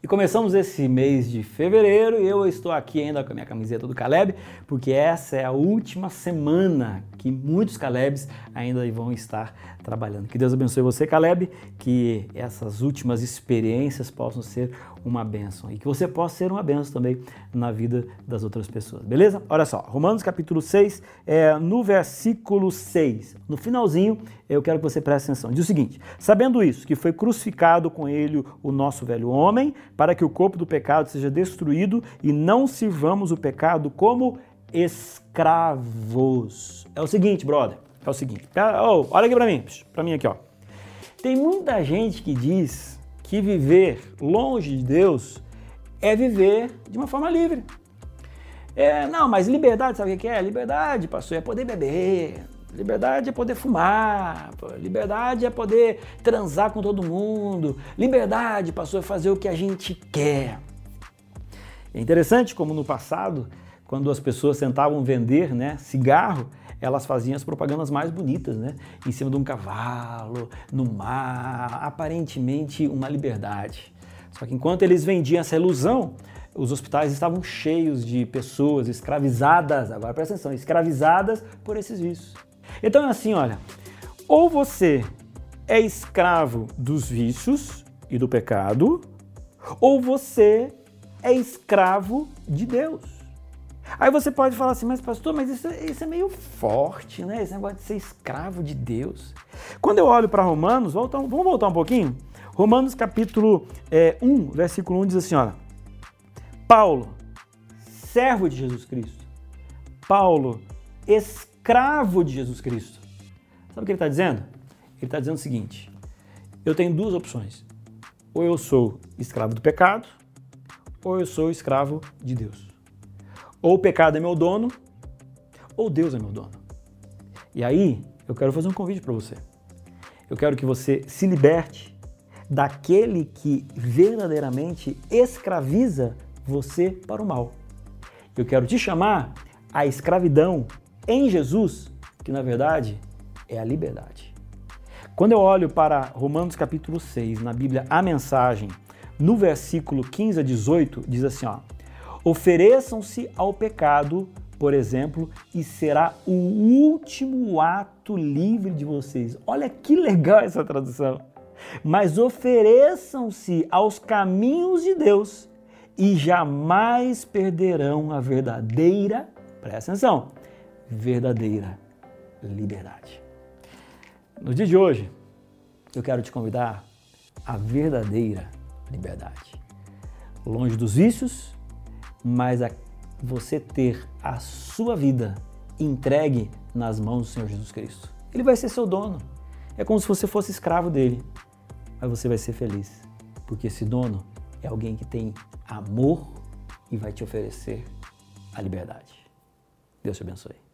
E começamos esse mês de fevereiro e eu estou aqui ainda com a minha camiseta do Caleb, porque essa é a última semana que muitos Calebs ainda vão estar trabalhando. Que Deus abençoe você, Caleb, que essas últimas experiências possam ser uma bênção e que você possa ser uma bênção também na vida das outras pessoas, beleza? Olha só, Romanos capítulo 6, é, no versículo 6, no finalzinho, eu quero que você preste atenção. Diz o seguinte: Sabendo isso, que foi crucificado com ele o nosso velho homem, para que o corpo do pecado seja destruído e não sirvamos o pecado como escravos. É o seguinte, brother, é o seguinte. Oh, olha aqui para mim, para mim aqui, ó. Tem muita gente que diz que viver longe de Deus é viver de uma forma livre. É, não, mas liberdade, sabe o que é? Liberdade, pastor, é poder beber. Liberdade é poder fumar. Liberdade é poder transar com todo mundo. Liberdade, pastor, é fazer o que a gente quer. É interessante como no passado, quando as pessoas tentavam vender né, cigarro, elas faziam as propagandas mais bonitas, né? Em cima de um cavalo, no mar, aparentemente uma liberdade. Só que enquanto eles vendiam essa ilusão, os hospitais estavam cheios de pessoas escravizadas, agora presta atenção, escravizadas por esses vícios. Então é assim, olha, ou você é escravo dos vícios e do pecado, ou você é escravo de Deus. Aí você pode falar assim, mas pastor, mas isso, isso é meio forte, né? Esse negócio de ser escravo de Deus. Quando eu olho para Romanos, volta, vamos voltar um pouquinho? Romanos capítulo é, 1, versículo 1 diz assim, olha. Paulo, servo de Jesus Cristo. Paulo, escravo de Jesus Cristo. Sabe o que ele está dizendo? Ele está dizendo o seguinte: eu tenho duas opções. Ou eu sou escravo do pecado, ou eu sou escravo de Deus. Ou o pecado é meu dono, ou Deus é meu dono. E aí, eu quero fazer um convite para você. Eu quero que você se liberte daquele que verdadeiramente escraviza você para o mal. Eu quero te chamar à escravidão em Jesus, que na verdade é a liberdade. Quando eu olho para Romanos capítulo 6, na Bíblia, a mensagem, no versículo 15 a 18, diz assim, ó: Ofereçam-se ao pecado, por exemplo, e será o último ato livre de vocês. Olha que legal essa tradução. Mas ofereçam-se aos caminhos de Deus e jamais perderão a verdadeira, presta atenção, verdadeira liberdade. No dia de hoje, eu quero te convidar à verdadeira liberdade. Longe dos vícios, mas a você ter a sua vida entregue nas mãos do Senhor Jesus Cristo. Ele vai ser seu dono. É como se você fosse escravo dele, mas você vai ser feliz, porque esse dono é alguém que tem amor e vai te oferecer a liberdade. Deus te abençoe.